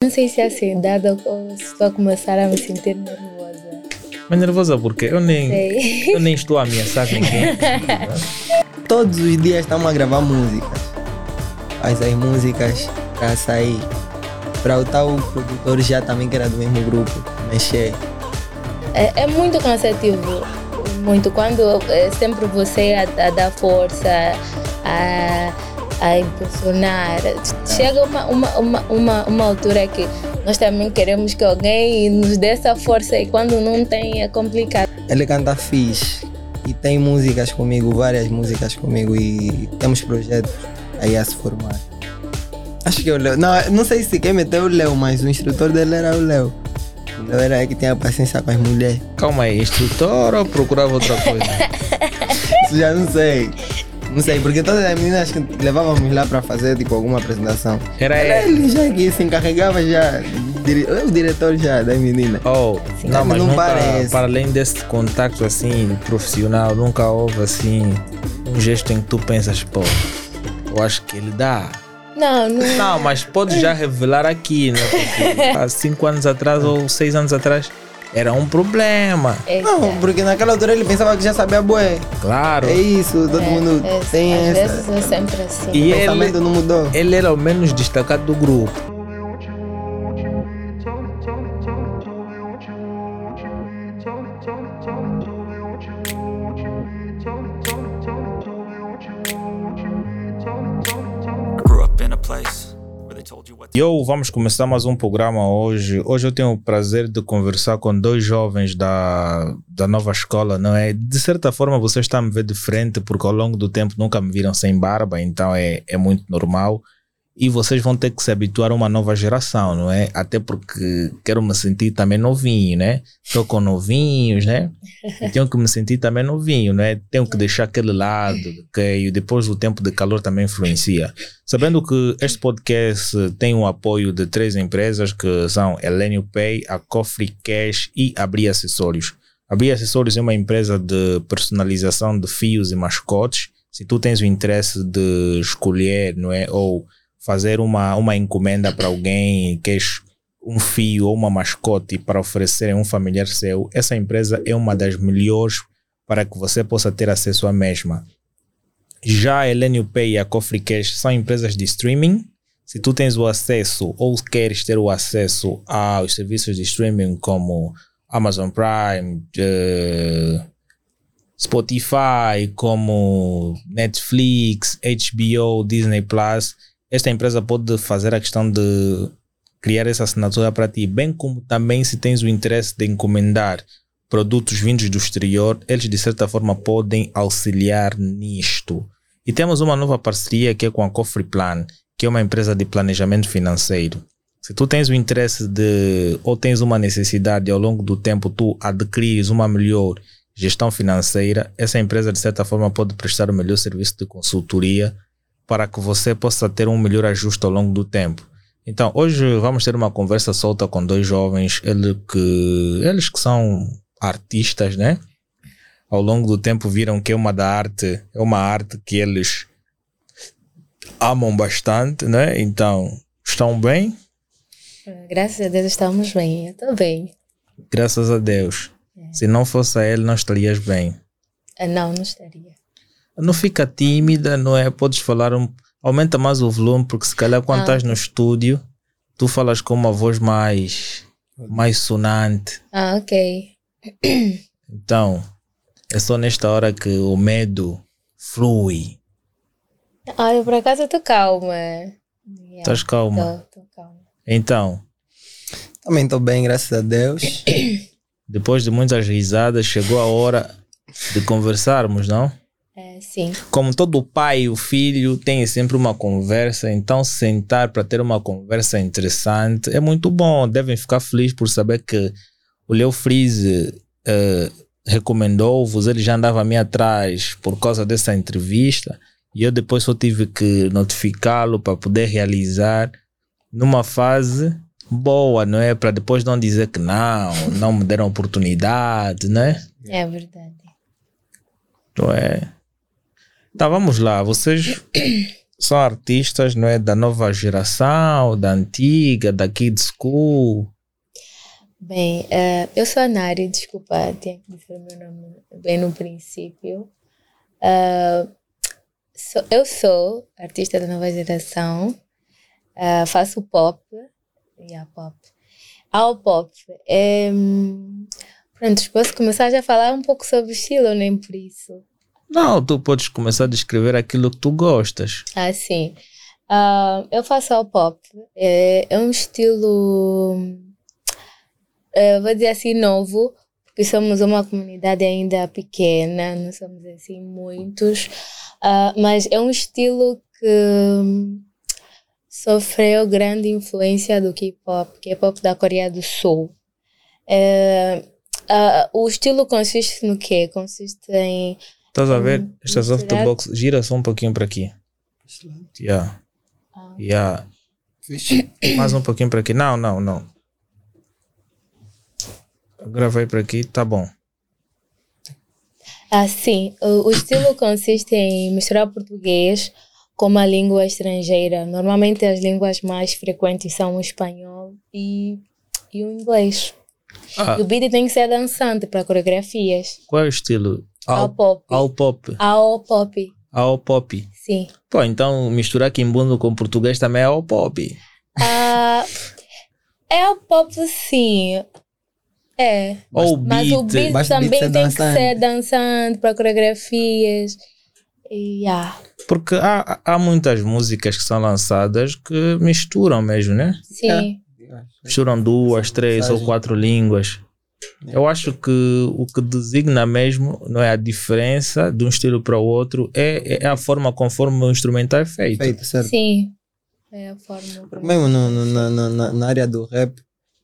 Não sei se é assim, dado ou se estou a começar a me sentir nervosa. Mas nervosa porque eu nem, Sei. eu nem estou a ameaçar ninguém. Todos os dias estamos a gravar músicas. Faz as músicas para sair. Para o tal produtor já também que era do mesmo grupo, mexer. É, é muito cansativo. Muito. Quando é sempre você a, a dar força, a, a impulsionar. Chega uma, uma, uma, uma, uma altura que nós também queremos que alguém nos dê essa força e quando não tem é complicado. Ele canta fixe e tem músicas comigo, várias músicas comigo e temos projetos aí a se formar. Acho que é o Léo. Não, não sei se quem meteu o Léo, mas o instrutor dele era o Léo. O Léo era que tinha paciência com as mulheres. Calma aí, instrutor ou procurava outra coisa? Isso já não sei. Não sei, porque todas as meninas que levávamos lá para fazer tipo alguma apresentação. Era ele. ele já que se encarregava já. é O diretor já das meninas. Oh, Sim. não, mas Não nunca, parece. para além desse contato assim, profissional, nunca houve assim um gesto em que tu pensas, pô, eu acho que ele dá. Não, não. Não, mas pode já revelar aqui, né? Porque há cinco anos atrás ou seis anos atrás era um problema. É, Não, porque naquela altura ele pensava que já sabia bué. Claro. É isso, todo mundo é, tem às essa. vezes é sempre assim. E o ele- pensamento não mudou. Ele era o menos destacado do grupo. Eu vamos começar mais um programa hoje. Hoje eu tenho o prazer de conversar com dois jovens da, da nova escola, não é? De certa forma vocês estão a me ver de frente, porque ao longo do tempo nunca me viram sem barba, então é, é muito normal. E vocês vão ter que se habituar a uma nova geração, não é? Até porque quero me sentir também novinho, né? Estou com novinhos, né? E tenho que me sentir também novinho, né? Tenho que deixar aquele lado, que depois o tempo de calor também influencia. Sabendo que este podcast tem o apoio de três empresas que são Elenio Pay, a Cofre Cash e a Bri Acessórios. A Bri Acessórios é uma empresa de personalização de fios e mascotes. Se tu tens o interesse de escolher, não é, ou fazer uma, uma encomenda para alguém, queres um fio ou uma mascote para oferecer a um familiar seu, essa empresa é uma das melhores para que você possa ter acesso à mesma. Já a Elenio Pay e a Cofre Cash são empresas de streaming. Se tu tens o acesso ou queres ter o acesso aos serviços de streaming como Amazon Prime, eh, Spotify, como Netflix, HBO, Disney Plus, esta empresa pode fazer a questão de criar essa assinatura para ti, bem como também se tens o interesse de encomendar produtos vindos do exterior, eles de certa forma podem auxiliar nisto. E temos uma nova parceria que é com a Cofre Plan, que é uma empresa de planejamento financeiro. Se tu tens o interesse de, ou tens uma necessidade ao longo do tempo, tu adquires uma melhor gestão financeira, essa empresa de certa forma pode prestar o melhor serviço de consultoria para que você possa ter um melhor ajuste ao longo do tempo. Então, hoje vamos ter uma conversa solta com dois jovens, ele que, eles que são artistas, né? Ao longo do tempo viram que é uma da arte, é uma arte que eles amam bastante, né? Então, estão bem, Graças a Deus estamos bem. Eu estou bem. graças a Deus. Se não fosse a ele, não estarias bem. Ah, não, não estaria. Não fica tímida, não é? Podes falar um. Aumenta mais o volume, porque se calhar quando Ah. estás no estúdio, tu falas com uma voz mais. mais sonante. Ah, ok. Então, é só nesta hora que o medo flui. Ah, eu por acaso estou calma. Yeah, Estás calma. Tô, tô calma. Então, Também estou bem, graças a Deus. depois de muitas risadas, chegou a hora de conversarmos, não? É, sim. Como todo pai e o filho tem sempre uma conversa, então sentar para ter uma conversa interessante é muito bom. Devem ficar felizes por saber que o Leo Freeze eh, recomendou-vos, ele já andava a mim atrás por causa dessa entrevista e eu depois só tive que notificá-lo para poder realizar numa fase boa, não é? Para depois não dizer que não, não me deram oportunidade, né? É verdade. Não é? Tá, vamos lá. Vocês são artistas, não é? Da nova geração, da antiga, da kid school. Bem, eh, eu sou a Nari, desculpa, tinha que dizer o meu nome bem no princípio. Sou- eu sou artista da nova geração, eh, faço pop, yeah, pop. Ao pop, é, pronto, posso começar já a falar um pouco sobre o estilo, nem por isso. Não, tu podes começar a descrever aquilo que tu gostas. Ah, sim. Ah, eu faço ao pop. É, é um estilo, eh, vou dizer assim, novo, porque somos uma comunidade ainda pequena, não somos assim muitos, Ah, mas é um estilo que sofreu grande influência do K-pop, K-pop da Coreia do Sul. É, ah, o estilo consiste no quê? Consiste em Estás a ver? Hum, Esta misturar. softbox gira só um pouquinho para aqui. Yeah. Ah. Yeah. Vixe. Mais um pouquinho para aqui. Não, não, não. Agora vai para aqui, tá bom. Ah, sim. O, o estilo consiste em misturar português com uma língua estrangeira. Normalmente as línguas mais frequentes são o espanhol e, e o inglês. Ah, E o beat tem que ser dançante para coreografias. qual é o estilo? Ao pop. ao pop. Ao pop. Ao pop. Sim. Pô, então misturar quimbundo com português também é ao pop. Ah, é ao pop, sim. É. Ou Mas o beat Basta o beat também ser tem dançante. que ser dançante para coreografias. E, yeah. Porque há, há muitas músicas que são lançadas que misturam mesmo, né? Sim. Misturam duas, três ou quatro línguas. Eu acho que o que designa mesmo não é a diferença de um estilo para o outro, é, é a forma conforme o instrumental é feito. Feito, certo? Sim. É a forma. Mesmo no, no- na, na- na, na área do rap,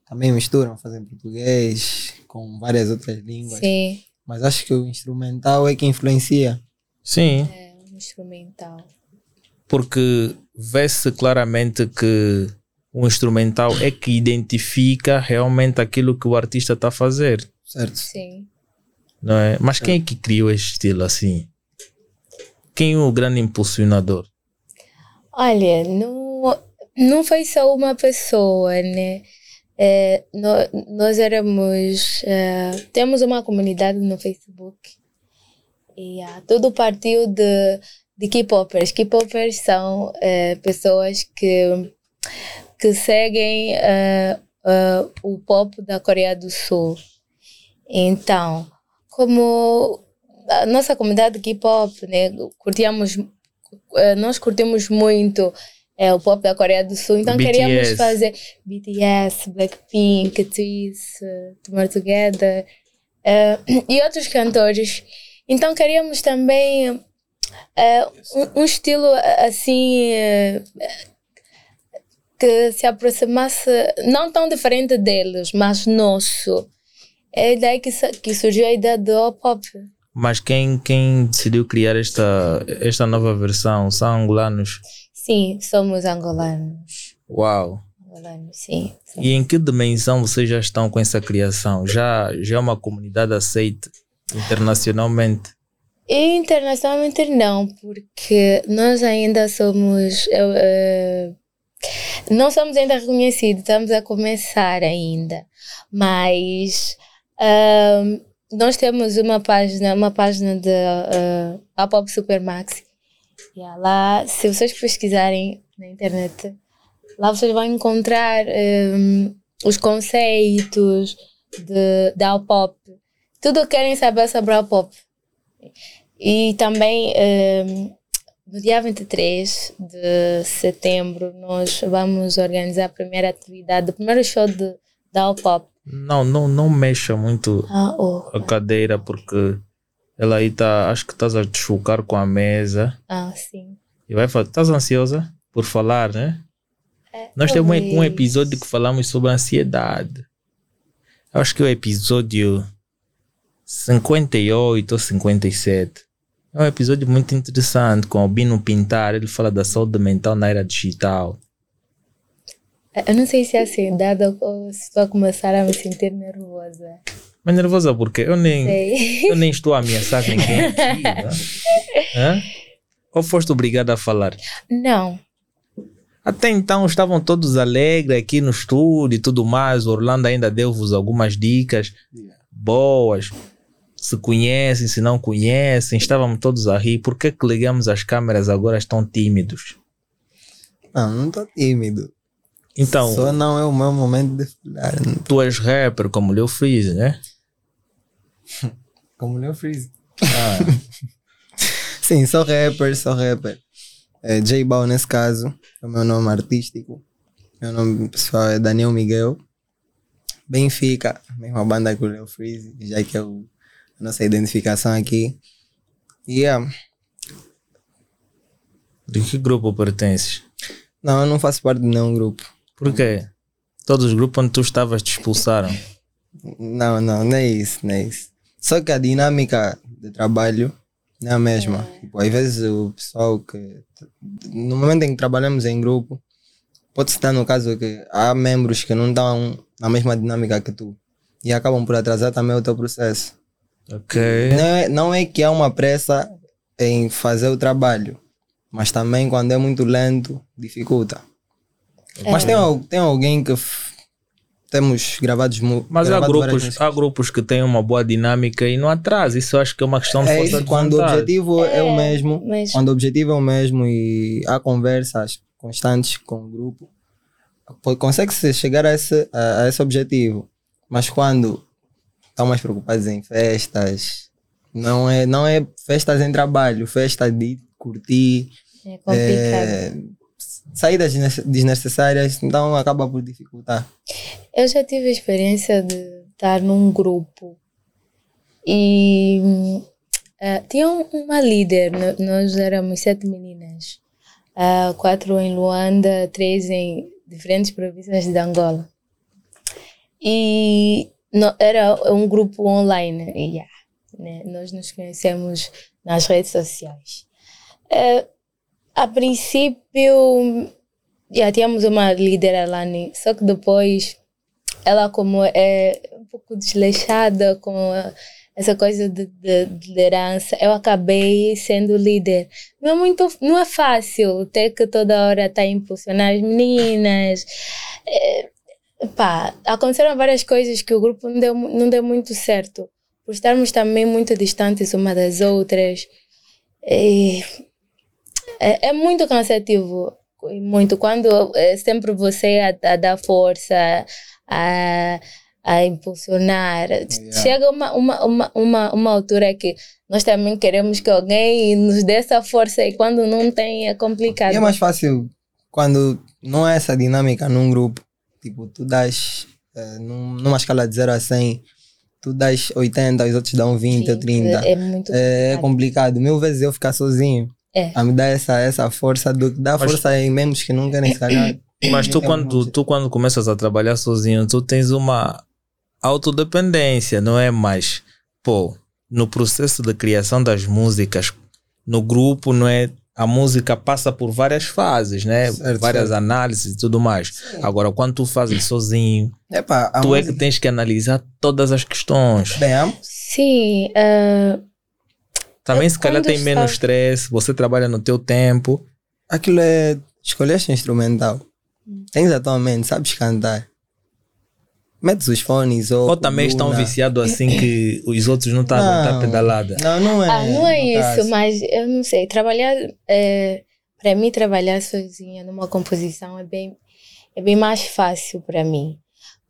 também misturam, fazem português com várias outras línguas. Sim. Mas acho que o instrumental é que influencia. Sim, É um instrumental. porque vê-se claramente que o instrumental é que identifica realmente aquilo que o artista está a fazer, Certo? Sim. não é? Mas quem é que criou este estilo assim? Quem é o grande impulsionador? Olha, não, não foi só uma pessoa, né? É, nó- nós éramos. é, temos uma comunidade no Facebook e ah, tudo partiu de, de K-popers. K-popers são é, pessoas que, que seguem é, é, o pop da Coreia do Sul. Então, como a nossa comunidade K-pop, né, curtíamos eh, nós curtimos muito eh, o pop da Coreia do Sul, então queríamos BTS. fazer BTS, Blackpink, Twice, Tomorrow Together eh, e outros cantores. Então queríamos também eh, um, um estilo assim eh, que se aproximasse, não tão diferente deles, mas nosso. É daí que, que surgiu a ideia do pop. Mas quem, quem decidiu criar esta, esta nova versão são angolanos? Sim, somos angolanos. Uau! Angolanos, sim. E em que dimensão vocês já estão com essa criação? Já, já é uma comunidade aceita internacionalmente? Internacionalmente não, porque nós ainda somos. eh, não somos ainda reconhecidos, estamos a começar ainda. Mas ahm, nós temos uma página, uma página de uh, a Pop Supermax. E lá, se vocês pesquisarem na internet, lá vocês vão encontrar ahm, os conceitos de, da pop. Tudo que querem saber sobre a pop. E também ehm, no dia 23 de setembro nós vamos organizar a primeira atividade, o primeiro show de, da Pop. Não, não, não mexa muito Ah, oh. a cadeira porque ela aí tá, acho que estás a te chocar com a mesa ah sim. e vai falar, estás ansiosa por falar, né? É, Nós temos um- um talvez. episódio que falamos sobre ansiedade. Acho que é o episódio 58 ou 57. É um episódio muito interessante com o Bino Pintar. Ele fala da saúde mental na era digital. Eu não sei se é ansiedade ou- ou se estou a começar a me sentir nervosa. Mas nervosa porque eu nem, Sei. eu nem estou a ameaçar ninguém aqui. né? Hã? Ou foste obrigado a falar? Não. Até então estavam todos alegres aqui no estúdio e tudo mais. O Orlando ainda deu-vos algumas dicas boas. Se conhecem, se não conhecem, estávamos todos a rir. Por que, que ligamos as câmeras agora estão tímidos? Não, não tô tímido. Então, Só não é o meu momento de falar. tu és rapper como Leo Freeze, né? Como Leo Freeze. Ah, Sim, sou rapper, sou rapper. É, J Bal nesse caso, é o meu nome artístico. Meu nome pessoal é Daniel Miguel. Benfica, mesma banda que o Leo Freeze, já que é o- a nossa identificação aqui. E yeah. de que grupo pertences? não, eu não faço parte de nenhum grupo. Por quê? Todos os grupos onde tu estavas te expulsaram. Não, não, não é isso, não é isso. Só que a dinâmica de trabalho não é a mesma. Tipo, às vezes o pessoal que. No momento em que trabalhamos em grupo, pode se dar no caso que há membros que não estão na mesma dinâmica que tu e acabam por atrasar também o teu processo. Ok. Não é, não é que há uma pressa em fazer o trabalho, mas também quando é muito lento, dificulta. Mas tem, tem alguém que f- temos gravados Mas há gravado várias grupos, há grupos que têm uma boa dinâmica e não atrasa. Isso eu acho que é uma questão de É força isso, de quando o vontade. objetivo é, o mesmo, mas- quando o objetivo é o mesmo e há conversas constantes com o grupo, pô- consegue-se chegar a esse, a, a esse objetivo. Mas quando estão mais preocupados em festas, não é, não é festas em trabalho, festa de curtir, É complicado. é, saídas desnece- desnecessárias, então acaba por dificultar. Eu já tive a experiência de estar num grupo e eh, tinha um- uma líder, nós éramos sete meninas, Ah, quatro em Luanda, três em diferentes províncias de Angola. E no- era um grupo online, yeah, né, nós nos conhecemos nas redes sociais. Eh, a princípio, já tínhamos uma líder, a Lani, só que depois ela como é um pouco desleixada com a- essa coisa de, de- de liderança, eu acabei sendo líder. Não é muito, não é fácil ter que toda hora estar a impulsionar as meninas. É, pá, aconteceram várias coisas que o grupo não deu, não deu muito certo. Por estarmos também muito distantes uma das outras. E é, é muito cansativo. Muito. Quando é sempre você a, a dar força, a, a impulsionar. Chega uma, uma, uma, uma, uma altura que nós também queremos que alguém nos dê essa força e quando não tem é complicado. E é mais fácil quando não é essa dinâmica num grupo. Tipo, tu das eh, num- numa escala de 0 a 100, tu das 80, os outros dão 20 ou 30. É, é muito É, complicado. Mil vezes eu ficar sozinho É. a me dar essa, essa força, do que dar Mas- força em membros que não querem se calhar. Mas tu É quando, tu quando começas a trabalhar sozinho, tu tens uma autodependência, não é mais? Pô, no processo de criação das músicas, no grupo, não é? A música passa por várias fases, né? Certo, várias certo. análises e tudo mais. Agora, quando tu fazes sozinho, Epá, a tu é música- que tens que analisar todas as questões. Bem, a- Sim, ah, Também, Eu se calhar, tem menos stress, você trabalha no teu tempo. aquilo é. Escolheste um instrumental. Tens atualmente, sabes cantar. Metes os fones ou. Ou também estão viciados assim que os outros não estão a aguentar Não. pedalada. Não, não é. ah, não é isso, caso. mas eu não sei. Trabalhar, é, para mim, trabalhar sozinha numa composição é bem, é bem mais fácil para mim.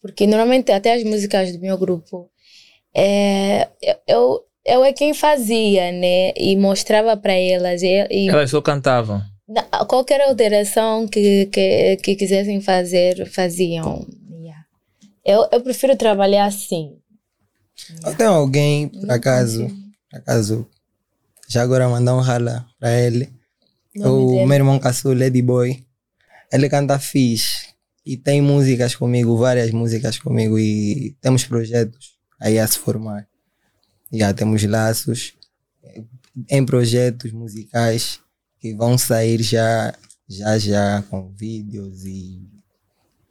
Porque normalmente até as músicas do meu grupo, é, eu, eu é quem fazia, né? E mostrava para elas. E, e Elas só cantavam. Qualquer alteração que, que, que quisessem fazer, faziam. Eu, eu prefiro trabalhar assim. Tenho alguém, por acaso, por acaso, já agora mandar um rala para ele. Nome o dele? meu irmão caçula, Lady Boy. Ele canta fixe e tem músicas comigo, várias músicas comigo e temos projetos aí a se formar. Já temos laços em projetos musicais que vão sair já, já, já com vídeos e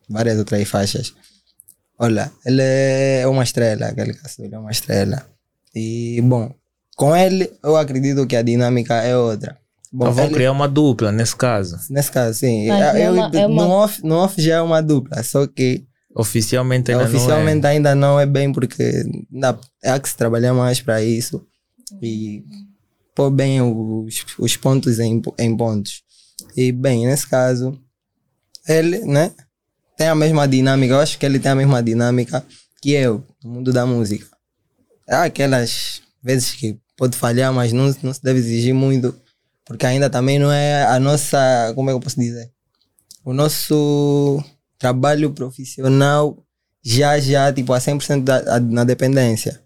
várias outras faixas. Olha, ele é uma estrela, aquele caçula é uma estrela. E, bom, com ele eu acredito que a dinâmica é outra. Bom, Então vão ele- criar uma dupla nesse caso. Nesse caso, sim. Mas é Eu- uma- é uma- No, off, no off já é uma dupla, só que Oficialmente ainda oficialmente não é. ainda não é bem porque ainda há que se trabalhar mais para isso e pôr bem os, os pontos em, em pontos. E bem, nesse caso, ele, né, tem a mesma dinâmica, eu acho que ele tem a mesma dinâmica que eu, no mundo da música. Há aquelas vezes que pode falhar, mas não, não se deve exigir muito, porque ainda também não é a nossa, como é que eu posso dizer? O nosso trabalho profissional já, já, tipo, a 100% da, a- na dependência.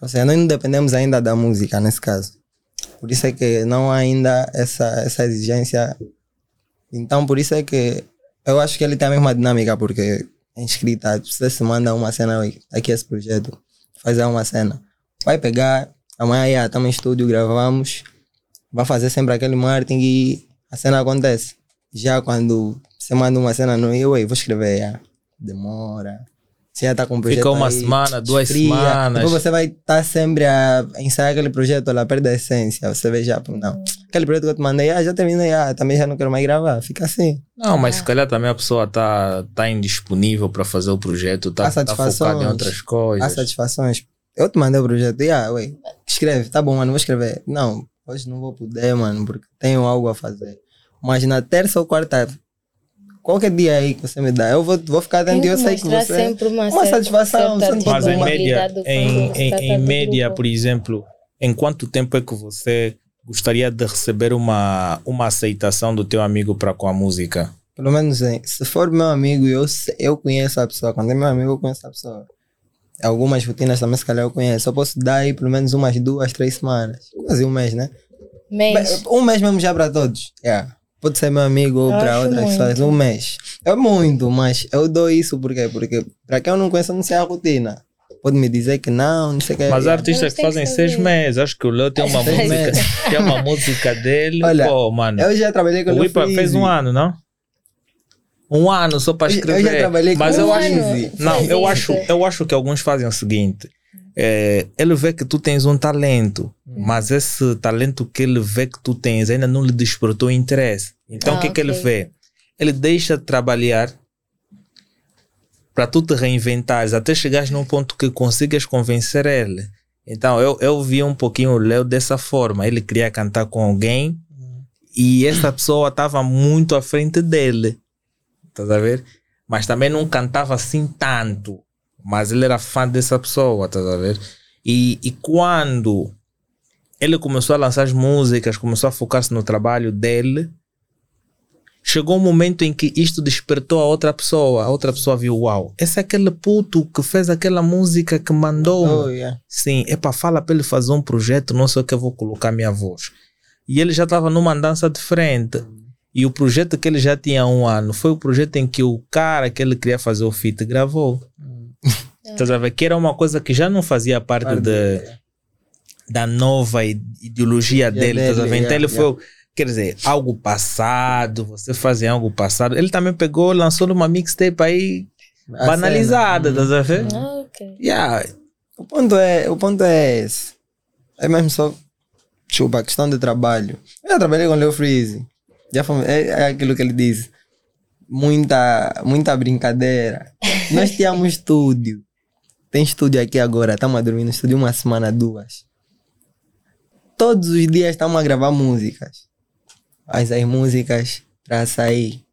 Ou seja, nós não dependemos ainda da música, nesse caso. Por isso é que não há ainda essa, essa exigência. Então, por isso é que eu acho que ele tem a mesma dinâmica, porque é inscrita, você se manda uma cena, "Oi, aqui é esse projeto, fazer uma cena. Vai pegar, amanhã estamos em estúdio, gravamos, vai fazer sempre aquele marketing e a cena acontece. Já quando você manda uma cena no eu, "Ei, vou escrever, já. demora. Você já está com o projeto Fica uma aí, semana, duas esfria. semanas. Depois você vai estar sempre a ensaiar aquele projeto, ela perde a essência. Você vê já, não. Aquele projeto que eu te mandei, ah, já terminei, ah, também já não quero mais gravar. Fica assim. Não, mas se calhar também a pessoa está tá indisponível para fazer o projeto, está Há tá focada em outras Há coisas. satisfações. Eu te mandei o projeto, e ah, ué, escreve, tá bom, mano, vou escrever. Não, hoje não vou poder, mano, porque tenho algo a fazer. Mas na terça ou quarta, qualquer dia aí que você me dá, eu vou, vou ficar dentro e eu sei que mostrar você. sempre uma, uma certa- satisfação, certa sempre Mas em média, em, em, em média, grupo. por exemplo, em quanto tempo é que você gostaria de receber uma, uma aceitação do teu amigo para com a música? Pelo menos se for meu amigo e eu, eu conheço a pessoa, quando é meu amigo eu conheço a pessoa. Algumas rotinas também se calhar eu conheço. Eu posso dar aí pelo menos umas duas, três semanas. Quase um mês, né? Mês. Um mês mesmo já para todos. Yeah. Pode ser meu amigo ou para acho outras muito. pessoas. Um mês. É muito, mas eu dou isso por quê? Porque para quem eu não conheço, eu não sei a rotina. Pode me dizer que não, não sei o que. Mas há artistas que que fazem saber. seis meses. Acho que o Leo tem uma Seis música, meses. tem uma música dele. Olha, Pô, mano. Eu já trabalhei com O Leo Ipa fez um ano, não? Um ano só para Eu- eu já escrever. trabalhei com Mas o eu Um acho, ano. não, eu acho, eu acho que alguns fazem o seguinte. é, ele vê que tu tens um talento, mas esse talento que ele vê que tu tens ainda não lhe despertou interesse. Então o Ah, que, que ele vê? Ele deixa de trabalhar para tu te reinventares até chegares num ponto que consigas convencer ele. Então eu, eu vi um pouquinho o Leo dessa forma. Ele queria cantar com alguém e essa pessoa estava muito à frente dele. Estás a ver? Mas também não cantava assim tanto. Mas ele era fã dessa pessoa, estás a ver? E, e quando ele começou a lançar as músicas, começou a focar-se no trabalho dele, chegou um momento em que isto despertou a outra pessoa. A outra pessoa viu, uau, esse é aquele puto que fez aquela música que mandou. Oh, yeah. Sim, é para fala para ele fazer um projeto, não sei o que eu vou colocar minha voz. E ele já estava numa dança diferente. E o projeto que ele já tinha há um ano foi o projeto em que o cara que ele queria fazer o feat gravou. Estás a ver? Que era uma coisa que já não fazia parte Parte de, da nova ideologia dele. estás a ver? dele, Então ele foi, quer dizer, algo passado, você fazia algo passado. Ele também pegou, lançou uma mixtape aí A banalizada, cena. estás a ver? Ah, ok. Yeah. O ponto é, o ponto é esse. É mesmo só chupa, questão de trabalho. Eu já trabalhei com o Leo Freeze. Já fomos, é, é aquilo que ele diz. Muita, muita brincadeira. Nós tínhamos estúdio. Tem estúdio aqui agora. Estamos a dormir no estúdio uma semana, duas. Todos os dias estamos a gravar músicas. As músicas para sair.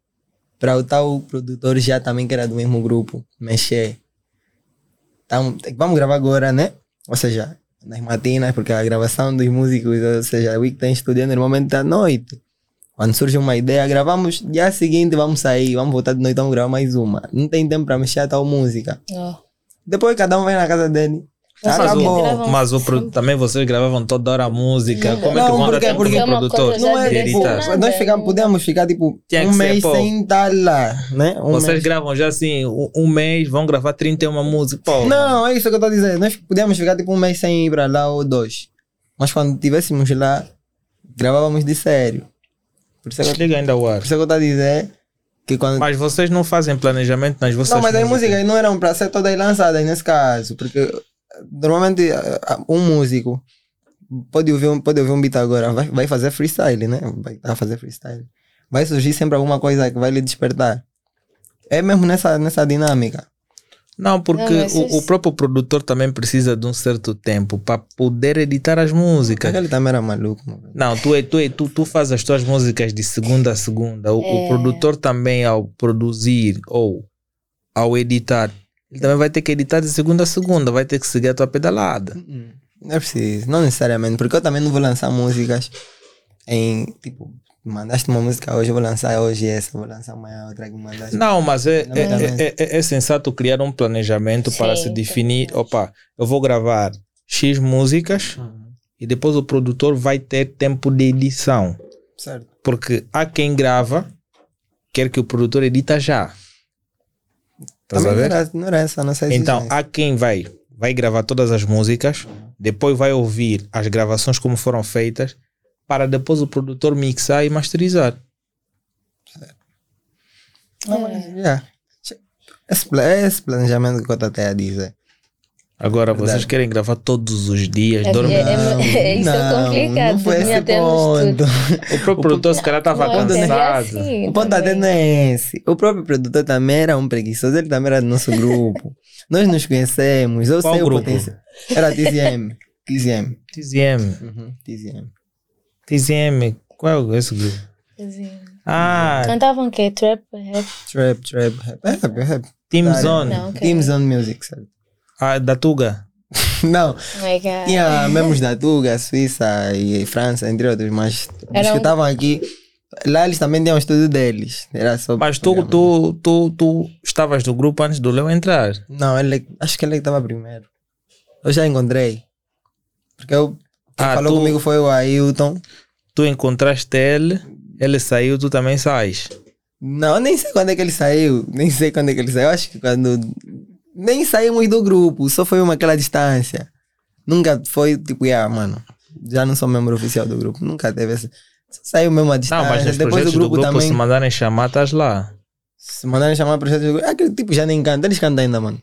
Para o tal produtor já também que era do mesmo grupo, mexer. Tamo, vamos gravar agora, né? Ou seja, nas matinas, porque a gravação dos músicos, ou seja, o que tem estudando normalmente à noite. Quando surge uma ideia, gravamos, dia seguinte vamos sair, vamos voltar de noite, vamos gravar mais uma. Não tem tempo para mexer a tal música. Oh. Depois cada um vai na casa dele. Mas Mas, o, mas o pro- também vocês gravavam toda hora a música. Como é que Não, vão dar porque- tempo porque é uma produtor? Não é tipo, nós ficamos, não- podemos ficar tipo Tinha que um ser mês pouco. sem estar lá, né? Um Vocês mês. gravam já assim, um, um mês, vão gravar 31 músicas. Pô, Não, é isso que eu estou a dizer. Nós podíamos ficar tipo um mês sem ir para lá ou dois. Mas quando estivéssemos lá, gravávamos de sério. Por isso é que, ainda o ar. por isso é que eu estou que quando. Mas vocês não fazem planejamento nas vossas não, mas as músicas? músicas não eram para ser todas lançadas nesse caso. Porque normalmente ah, ah, um músico pode ouvir, um, pode ouvir um beat agora, vai, vai fazer freestyle, né? Vai fazer freestyle. Vai surgir sempre alguma coisa que vai lhe despertar. É mesmo nessa, nessa dinâmica. Não, porque Não, o, o próprio produtor também precisa de um certo tempo para poder editar as músicas. Aquele também era maluco. mano. Não, tu, é- tu, é- tu, tu faz as tuas músicas de segunda a segunda. O, o É. produtor também, ao produzir ou ao editar, ele também vai ter que editar de segunda a segunda, vai ter que seguir a tua pedalada. Não é preciso, não necessariamente, porque eu também não vou lançar músicas em tipo, mandaste uma música hoje, eu vou lançar hoje essa, vou lançar amanhã outra que mandaste. Não, mas é, Não, é, é, é- é sensato criar um planejamento para Sim, se definir: opa, eu vou gravar X músicas e depois o produtor vai ter tempo de edição. Certo. Porque há quem grava, quer que o produtor edita já. Estás a não ver? era, não era essa a nossa Então, há quem vai, vai gravar todas as músicas, depois vai ouvir as gravações como foram feitas, para depois o produtor mixar e masterizar. Não, mas, yeah. esse, pla- é esse planejamento que eu estou até a dizer. Agora, Verdade. vocês querem gravar todos os dias, É- dormem. é- é- isso é complicado, Não foi esse ponto. O próprio produtor, se calhar, estava Não, é cansado. assim, O ponto até não é esse. O próprio produtor também era um preguiçoso, ele também era do nosso grupo. Nós nos conhecemos, eu Qual sei grupo? o potencial. Era TZM. TZM. TZM. Uhum, TZM. TZM. Qual é esse grupo? Assim. Ah, Cantavam o quê? Trap? Rap? Trap, trap, rap. É, rap, rap. Team Tá, Zone. Não. Team Zone Music, sabe? Ah, da Tuga. Não, Oh tinha membros da Tuga, Suíça e França, entre outros, mas os Era que um- estavam aqui, lá eles também tinham o estúdio deles. Era só Mas tu, tu, tu, tu estavas no grupo antes do Leo entrar. Não, ele, acho que ele estava primeiro. Eu já encontrei. Porque eu, quem Ah, falou tu- comigo foi o Ailton. Tu encontraste ele, ele saiu, tu também sais. Não, nem sei quando é que ele saiu. Nem sei quando é que ele saiu. Acho que quando. Nem saímos do grupo, só foi uma aquela distância. Nunca foi tipo, ah, mano, já não sou membro oficial do grupo. Nunca teve essa. Só saiu mesmo a distância. Não, mas nos Depois projetos do grupo, também. se mandarem chamar, estás lá. Se mandarem chamar projetos do grupo. Aquele tipo já nem canta. Eles cantam ainda, mano.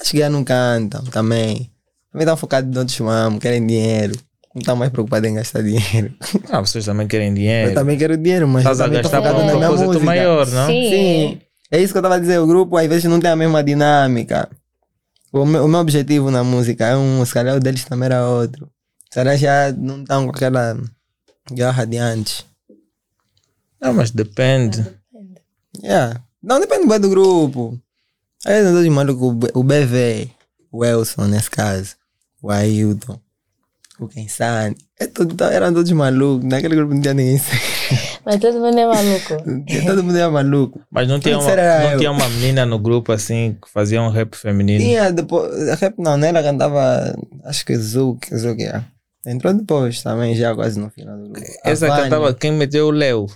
Acho que já não cantam também. Também estão focados em outros ramo, querem dinheiro. Não estão mais preocupados em gastar dinheiro. Ah, vocês também querem Eu dinheiro. também quero dinheiro, mas eu Estás a gastar para um propósito maior, não? Sim. Sim, é isso que eu estava a dizer. O grupo às vezes não tem a mesma dinâmica. O meu, o meu objetivo na música é um, se calhar o deles também era outro. Se calhar já não estão com aquela garra de antes. Não, mas depende. Yeah. Não, depende bem do grupo. Aí eu de maluco, o BV, o Elson nesse caso, o Ailton, o Kensani. É tudo, eram todos malucos. Naquele grupo não tinha ninguém. Mas todo mundo é maluco. Todo mundo era maluco. Mas não tinha, uma, não eu. tinha uma menina no grupo assim que fazia um rap feminino. Tinha depois. Rap não, né? Ela cantava. Acho que Zouk, Zouk, é. Entrou depois também, já quase no final do grupo. Essa Vânia. cantava quem meteu o Leo.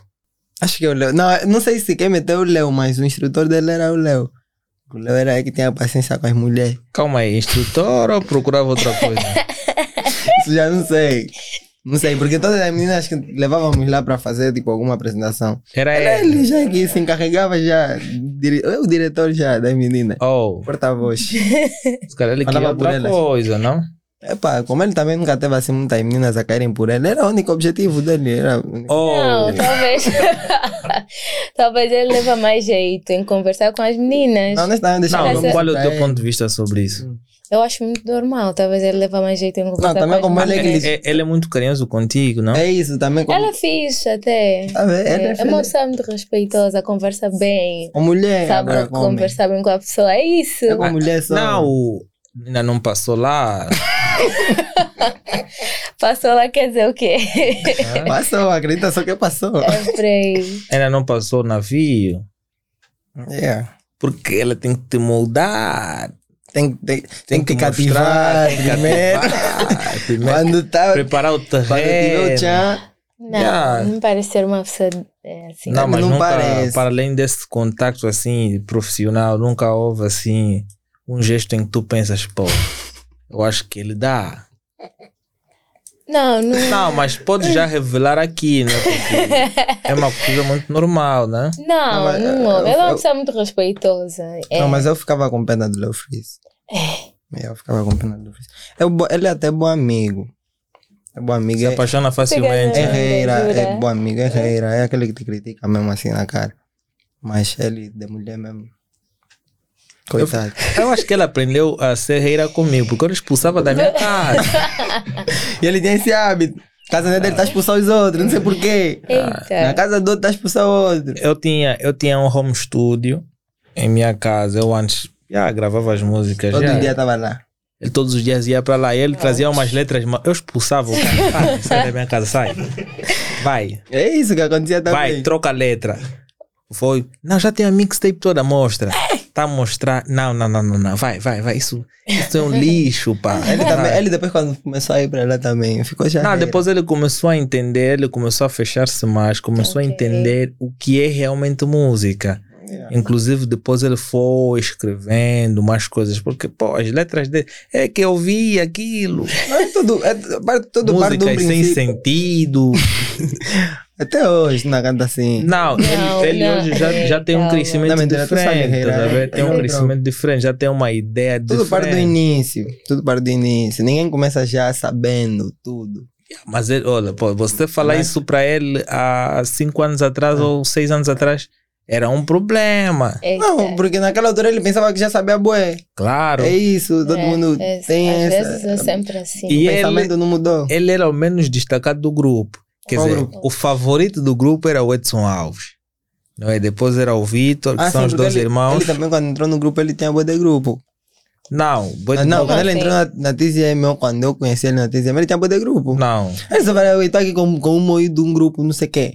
Acho que é o Léo. Não, não sei se quem meteu o Léo, mas o instrutor dele era o Léo. O Léo era que tinha paciência com as mulheres. Calma aí, instrutor ou procurava outra coisa? Isso já não sei. Não sei, porque todas as meninas que levávamos lá para fazer tipo alguma apresentação. Era ele. ele já que se encarregava já. dire- o diretor já das meninas. Oh, Porta-voz. se calhar ele Falava queria outra elas. coisa, não? Epá, como ele também nunca teve assim muitas meninas a caírem por ele, era o único objetivo dele. Era Oh, Não, talvez. talvez ele leva mais jeito em conversar com as meninas. Não, honestamente, deixa não, Mas ver qual é o teu ponto de vista sobre isso? Eu acho muito normal. Talvez ele leva mais jeito em conversar também com como as ele é meninas. ele- É- ele é muito carinhoso contigo, não? É isso também. Como, Ela é fixe até. Ele é É, é uma pessoa muito respeitosa, conversa bem. Uma mulher, Sabe agora conversar bem com a pessoa. É isso. É com mulher só. Não, o- ainda não passou lá. Passou lá quer dizer o quê? Passou, acredita só que passou. é. Ainda não passou o navio. Yeah. Porque ela tem que te moldar. Tem, tem, tem, Tem que que cativar tem primeiro. cativar. Primeiro Quando tá. preparar o Quando tiver o terreno. tchan. Não, Yeah. não parece ser uma pessoa é, assim. Não, mas Não nunca, parece. para além desse contato assim, profissional, nunca houve assim um gesto em que tu pensas, pô, eu acho que ele dá. Não, não. Não, mas pode já revelar aqui, né? Porque é uma coisa muito normal, né? Não, Não, não, eu- ela é uma eu- pessoa muito respeitosa. É. Não, mas eu ficava com pena do Leo Freeze. É. Eu ficava com pena do. Eu bo- Ele é até bom amigo. É bom amigo. Se É, apaixona facilmente. é Jura? reira, é Jura? bom amigo, é reira. É aquele que te critica mesmo assim na cara. Mas ele, de mulher mesmo. Coitado. Eu acho que ele aprendeu a ser reira comigo, porque eu expulsava da minha casa. E ele tem esse hábito. Casa dele tá expulsando os outros, não sei porquê. Na casa do outro tá expulsando outro. Eu tinha, eu tinha um home studio em minha casa. Eu antes já gravava as músicas. Todo já. dia tava lá. Ele todos os dias ia pra lá e ele trazia umas letras. Eu expulsava o cara. Sai, sai da minha casa, sai. Vai, É isso que acontecia também. vai, troca a letra. Foi. Não, já tem a mixtape toda, mostra. Tá a mostrar. Não, não, não, não, não. Vai, vai, vai. Isso, isso é um lixo, pá. Ele, também, ele depois quando começou a ir pra lá também, ficou já. Não, depois ele começou a entender, ele começou a fechar-se mais, começou a Ok. entender o que é realmente música. Yeah. Inclusive, depois ele foi escrevendo mais coisas, porque, pô, as letras dele. É que eu vi aquilo. Não é tudo, é tudo parte do músicas sem princípio. sentido. Até hoje não canta assim. Não, Não, ele, ele não. hoje já, já tem um crescimento Não, mentira, sabe, diferente. Tá é- vendo? Tem é um outro. crescimento diferente, já tem uma ideia Tudo parte do início. Tudo parte do início. Ninguém começa já sabendo tudo. Mas ele, olha, pô, você falar Mas- isso para ele há cinco anos atrás ou seis anos atrás era um problema. Eita. Não, porque naquela altura ele pensava que já sabia bué. Claro. É isso, todo É, mundo é, tem Às essa. vezes é sempre assim. E o ele- pensamento não mudou. Ele era o menos destacado do grupo. Quer Qual dizer, grupo? o favorito do grupo era o Edson Alves. Não é? Depois era o Vitor, que Ah, são sim, os dois ele, irmãos. Ele também, quando entrou no grupo, ele tinha bué de grupo. Não, Boi- Ah, não, Como quando ele entrou na, na TZM, eu- quando eu conheci ele na TZM, ele tinha bué de grupo. não, Ele só eu estou aqui com, com um moído de um grupo, não sei o quê.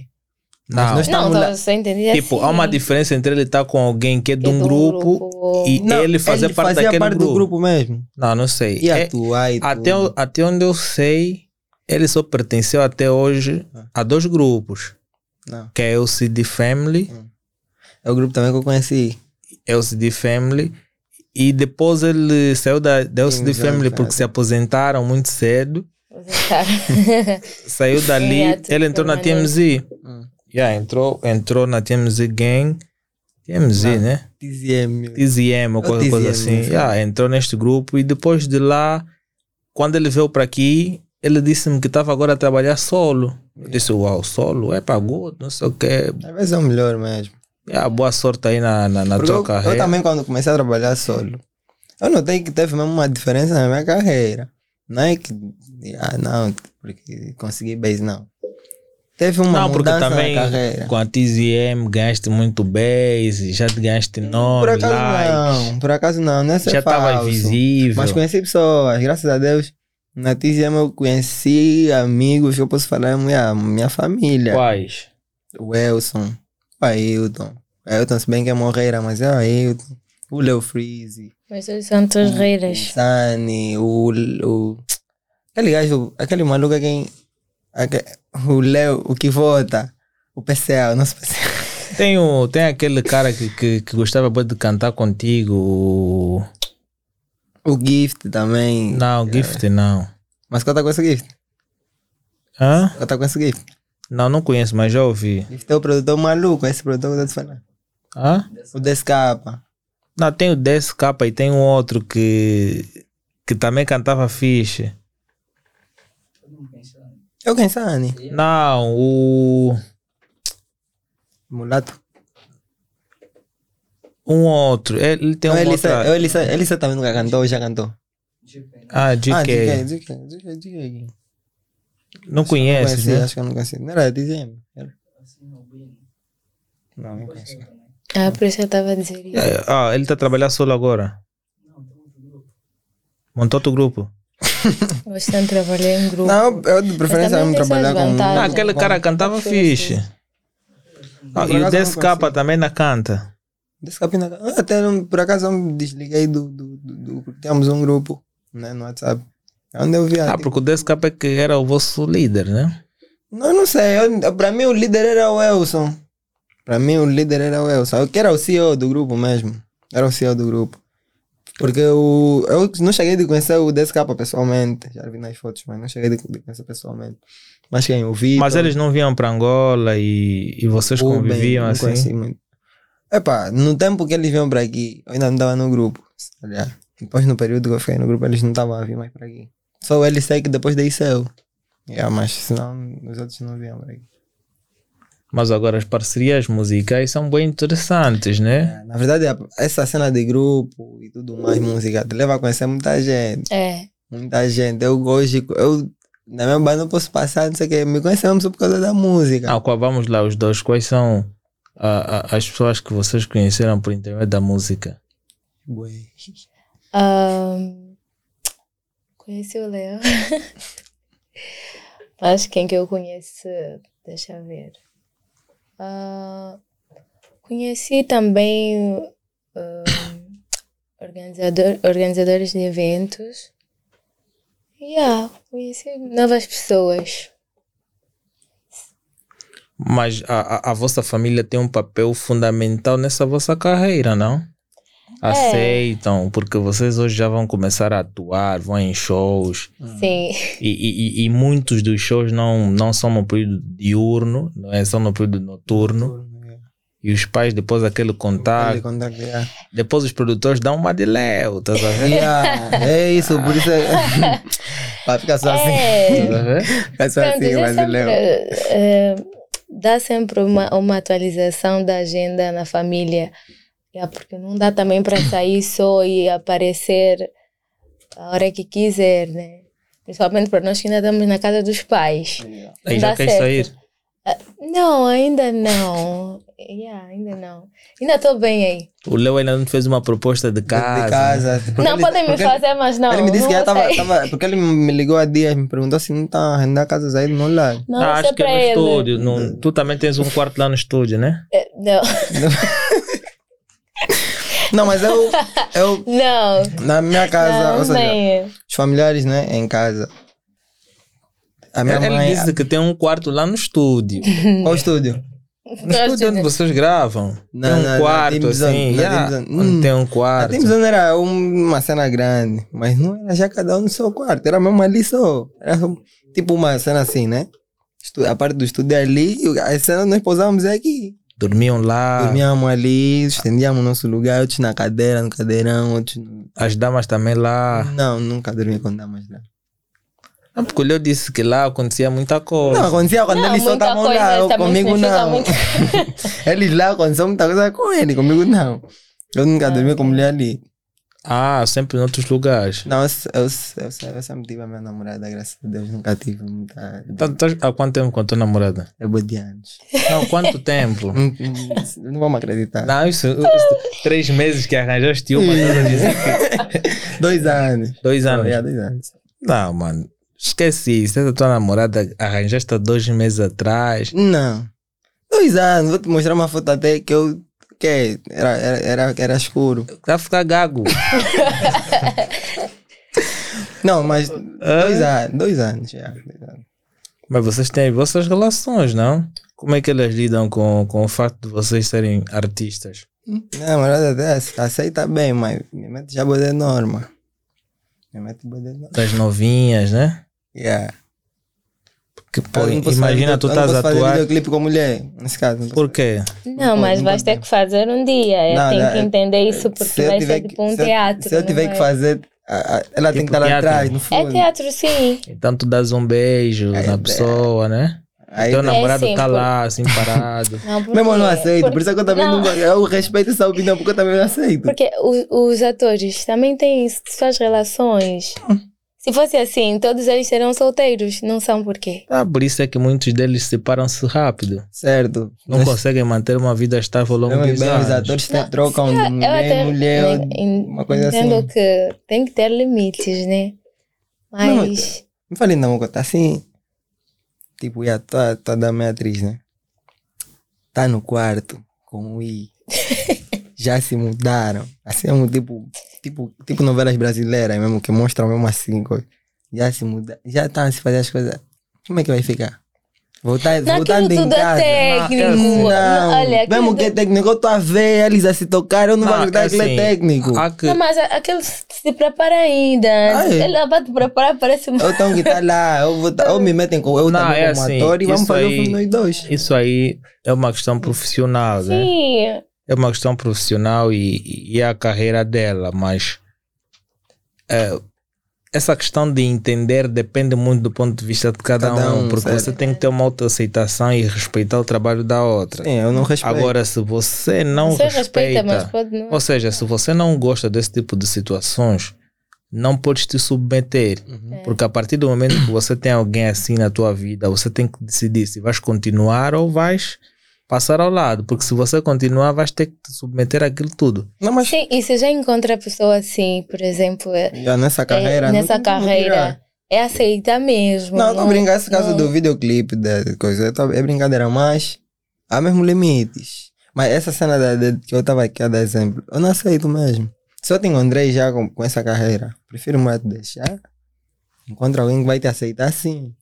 Mas não. nós Não, estamos lá. então você entendia Tipo, assim. há uma diferença entre ele estar com alguém que é de um do grupo, e Não, ele fazer ele parte daquele parte grupo. do grupo mesmo. Não, não sei. E É- atuar e até, tudo. o- até onde eu sei, ele só pertenceu até hoje Ah. a dois grupos, Não. que é o CD Family, É o grupo também que eu conheci. é o CD Family, e depois ele saiu da, da LCD Sim, Family já. porque se aposentaram muito cedo. Cara. Saiu dali, É, ele entrou na. TMZ. Hum. Yeah, entrou, entrou na TMZ Gang. TMZ, Não. né? TZM. TZM ou É o qualquer coisa assim. sim. Yeah, entrou neste grupo e depois de lá, quando ele veio para aqui, ele disse-me que estava agora a trabalhar solo. Eu disse, uau, solo? É pagou, não sei o quê. Às vezes é o melhor mesmo. Yeah, boa sorte aí na, na, na tua eu, eu carreira. também, quando comecei a trabalhar solo, eu notei que teve mesmo uma diferença na minha carreira. Não é que, ah, não, porque consegui base, não. Teve uma não, porque mudança também na carreira. com a TZM ganhaste muito base, já te ganhaste nome, Por acaso likes, não, por acaso não, não é já estava visível. Mas conheci pessoas, graças a Deus. Na TZM eu conheci amigos que eu posso falar, minha, minha família. Quais? O Elson, o Ailton. O Ailton, se bem que é Morreira, mas é o Ailton. O Leo Freeze. Mas todos são tuas O reiras. Sani, o, o. Aquele gajo, aquele maluco é quem. aque- o Leo, o que vota. O PCA, o nosso PCA. Tem, o, tem aquele cara que, que, que gostava muito de cantar contigo. o- O Gift também. Não, Gift não. Mas qual tá com esse Gift? Hã? Qual tá com esse Gift? Não, não conheço, mas já ouvi. Gift é o produtor maluco, esse produtor que eu tô te falando. Hã? O Descapa. Não, tem o 10K e tem um outro que, que também cantava fiche. É o quem Sani? Não, o. Mulato. Um outro. Ele ele tem Não, um ele, outro. ele, ele, ele também nunca cantou ou já cantou? Ah, GK. Ah, GK, GK, GK, GK. Não Não conheces, conheci, né? acho que eu não conheci. Não era DZM? Era? Não, não conheci. Ah, por isso eu estava a dizer isso. É, Ah, ele está a trabalhar solo agora. Montou outro grupo. Bastante trabalhei em grupo. Não, eu de preferência tem trabalhar com... vantagens. Ah, aquele bom. cara cantava assim. Ah, e o acaso eu não 10K consigo. também na canta. Desse capina... Ah, Até não- por acaso eu me desliguei do, do, do, do- porque Tínhamos um grupo né, no WhatsApp. Onde eu vi Ah, tipo, porque o 10K é que era o vosso líder, né? Não, não sei. Pra mim o líder era o Elson. Pra mim o líder era o Elson. Eu que era o CEO do grupo mesmo. Era o CEO do grupo. Porque o, eu não cheguei de conhecer o 10K pessoalmente. Já vi nas fotos, mas não cheguei de, conhecer pessoalmente. Mas quem? O Vitor. Mas eles não vinham para Angola e, e vocês Ruben, conviviam assim? conheci muito. Epá, no tempo que eles vinham para aqui, eu ainda não estava no grupo. Aliás, depois no período que eu fiquei no grupo, eles não estavam a vir mais para aqui. Só ele sei que depois daí saiu. Yeah, mas senão os outros não viam por aqui. Mas agora as parcerias musicais são bem interessantes, né? É, Na verdade, essa cena de grupo e tudo mais, música, te leva a conhecer muita gente. É. Muita gente. Eu gosto, de- eu na minha banda não posso passar, não sei o que, me conhecemos só por causa da música. Ah, qual- vamos lá, os dois. Quais são ah, ah, as pessoas que vocês conheceram por intermédio da música? Ahn, conheci o Léo. Mas quem que eu conheço? Deixa eu ver. Ah, conheci também ahm, organizador, organizadores de eventos. Yeah, conheci novas pessoas. Mas a, a, a vossa família tem um papel fundamental nessa vossa carreira, não? Aceitam, porque vocês hoje já vão começar a atuar, vão em shows. Sim. E, e, e- muitos dos shows não, não são no período diurno, não é? são no período noturno. E os pais, depois daquele Ele contato, contacta, yeah. depois os produtores dão uma de Léo, a ver? Yeah, é isso, por isso é. Vai ficar só assim. É. Estás a ver? Fica só Pronto, assim, mas sempre, Léo. Dá sempre uma, uma atualização da agenda na família. Yeah, porque não dá também para sair só e aparecer a hora que quiser, né? Principalmente para nós que ainda estamos na casa dos pais. Aí Não já dá queres Não, ainda não. Yeah, ainda não. Ainda estou bem aí. O Léo ainda não fez uma proposta de casa. De casa. Não ele- podem me fazer, mas não. Ele me disse que já estava. porque ele me ligou há dias, me perguntou se não está a arrendar casas aí no lado. Não, Ah, isso acho que é no ele. estúdio. no- tu também tens um quarto lá no estúdio, né? Eh, Não, Não, mas eu. eu não. na minha casa, ou Não, seja, nem. os familiares, né, em casa. A minha Ele mãe. disse que tem um quarto lá no estúdio. Qual estúdio? No estúdio onde vocês gravam. Não, tem um não, não, quarto visão, assim. não, yeah, Hum. tem um A quarto. Timzone era um- uma cena grande, mas não era já cada um no seu quarto, era mesmo ali só. Era tipo uma cena assim, né? A parte do estúdio é ali, e a cena nós pousávamos aqui. Dormiam lá. Dormíamos ali, estendíamos nosso lugar, outros na cadeira, no cadeirão, outros. no- As damas também lá. Não, nunca dormi com damas lá. Ah, porque o Léo disse que lá acontecia muita coisa. Não, acontecia quando Não, eles só estavam lá, eu, comigo não. muito. eles lá aconteceu muita coisa com ele, comigo não. Eu nunca dormi com mulher ali. Ah, sempre em outros lugares. Não, eu, eu, eu, eu sempre tive a minha namorada, graças a Deus, nunca tive muita. Tá- tá- há quanto tempo com a tua namorada? É boa de anos. Não, quanto tempo? Não, não- não vamos acreditar. Não, isso, isso- três meses que arranjaste uma, estás a dizer que Dois anos. dois anos. É, dois anos. Não, mano. Esqueci isso. Essa tua namorada arranjaste há dois meses atrás. Não. Dois anos. Vou te mostrar uma foto até que eu. Que era, era, era, era escuro. Vai ficar gago. Não, mas dois anos. Dois anos. Já, dois anos. Mas vocês têm vossas relações, não? Como é que elas lidam com, com o facto de vocês serem artistas? Minha namorada até ace- aceita bem, mas me mete já boa de norma. Me mete boa de norma. Das novinhas, né? Yeah. Que, pô, Eu imagina fazer- tu eu não estás a posso fazer atuar. videoclipe com mulher, nesse caso. não Por quê? Não, mas não vais ter que fazer um dia. Eu Não, tenho não, que é- entender isso porque eu vai ser que- tipo um se eu- teatro. Se eu tiver que vai- fazer, ela tem Tipo que estar lá atrás, no É fundo. teatro, sim. Então tu dás um beijo É, na é. pessoa, né? Aí Teu tem- namorado sim, tá por- lá, assim, parado. Não, porque, Mesmo eu não aceito, por, por- isso é que eu também não, não. eu respeito essa opinião, porque eu também não aceito. Porque o- os atores também têm suas relações. Se fosse assim, todos eles seriam solteiros. Não são por quê? Ah, por isso é que muitos deles separam-se rápido. Certo. Não Mas- conseguem manter uma vida estável ao longo Mesmo dos bem, os anos. atores Não, trocam de Eu mulher até em mulher, en- uma coisa entendo assim. que tem que ter limites, né? Não, Mas. Me falei, não, tá assim. Tipo, já tá, tá da minha atriz, né? Tá no quarto com o I. Já se mudaram. Assim é um tipo, tipo, tipo novelas brasileiras mesmo, que mostram mesmo assim. coisa. Já se mudaram. Já estão a se fazer as coisas. Como é que vai ficar? Voltar, Naquilo voltando em tudo é casa. técnico. Não, Não, Olha, mesmo que é técnico, eu tô a ver eles a se tocar, eu não, vou acreditar que ele assim, é técnico. Há que, Não, mas aquele se prepara ainda. é? Ele vai te preparar, parece uma. Eu tenho que estar lá, eu vou tá- ou me metem com eu Não, também é como assim, ator e vamos fazer o aí- filme nós dois. isso aí é uma questão profissional, né? Sim. É uma questão profissional e, e é a carreira dela, mas é, essa questão de entender depende muito do ponto de vista de cada, Cada um, um, porque certo. você tem que ter uma autoaceitação e respeitar o trabalho da outra. Sim, eu não respeito. Agora, se você não Você respeita, respeita, mas pode não. ou seja, se você não gosta desse tipo de situações, não podes te submeter. Uhum. É. Porque a partir do momento que você tem alguém assim na tua vida, você tem que decidir se vais continuar ou vais passar ao lado. Porque se você continuar, vais ter que te submeter àquilo tudo. Não, mas Sim, e se já encontra pessoa assim, por exemplo, é, já nessa carreira. é, não nessa carreira, é aceitar mesmo. Não, não brincar esse caso não- do videoclipe, da coisa, é brincadeira, mas há mesmo limites. Mas essa cena da, de- que eu estava aqui a dar exemplo, eu não aceito mesmo. Se eu te encontrei já com, com essa carreira, prefiro mais te deixar. Encontra alguém que vai te aceitar sim.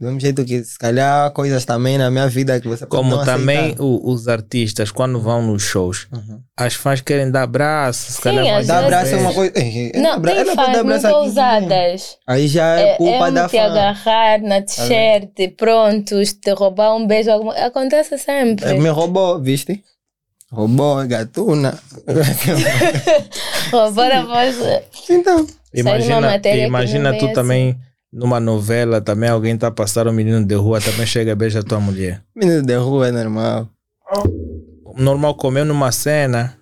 Do mesmo jeito que se calhar há coisas também na minha vida que você pode Como não também o- os artistas, quando vão nos shows, Uhum. as fãs querem dar abraço, se Sim, calhar Dar abraço é uma coisa. Não, abra- tem ela pode fãs dar muito aqui ousadas. Aí já é, É, culpa é da te fã. agarrar na t-shirt, prontos, te roubar um beijo. Alguma... Acontece sempre. Eh, Me roubou, viste? Roubou, gatuna. Roubar a voz. então. Imagina, imagina tu também numa novela, também alguém tá passando um menino de rua, também chega e beija a tua mulher. Menino de rua é normal. Normal comeu numa cena.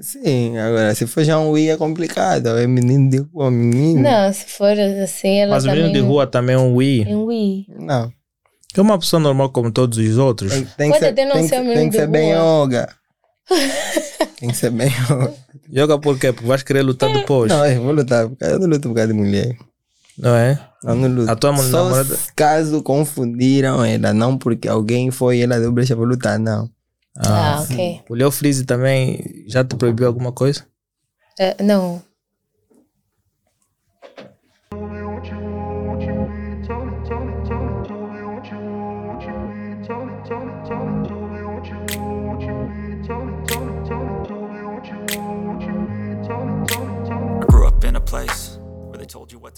Sim, agora se for já um I é complicado. É menino de rua, menino. Não, se for assim, ela Mas o menino de rua também é um Wii. É um Wii. Não. É uma pessoa normal como todos os outros. Tem, tem Pode que ser, até não tem, ser que- um menino tem que ser bem yoga. tem que ser bem yoga. Joga por quê? Porque vais querer lutar depois. Não, eu vou lutar. Eu não luto por causa de mulher. Não é? Não. A tua mulher- Só namorada- se caso confundiram ela. Não porque alguém foi e ela deu brecha pra lutar, não. Ah, ok. O Leo Freeze também já te proibiu alguma coisa? Eh, não.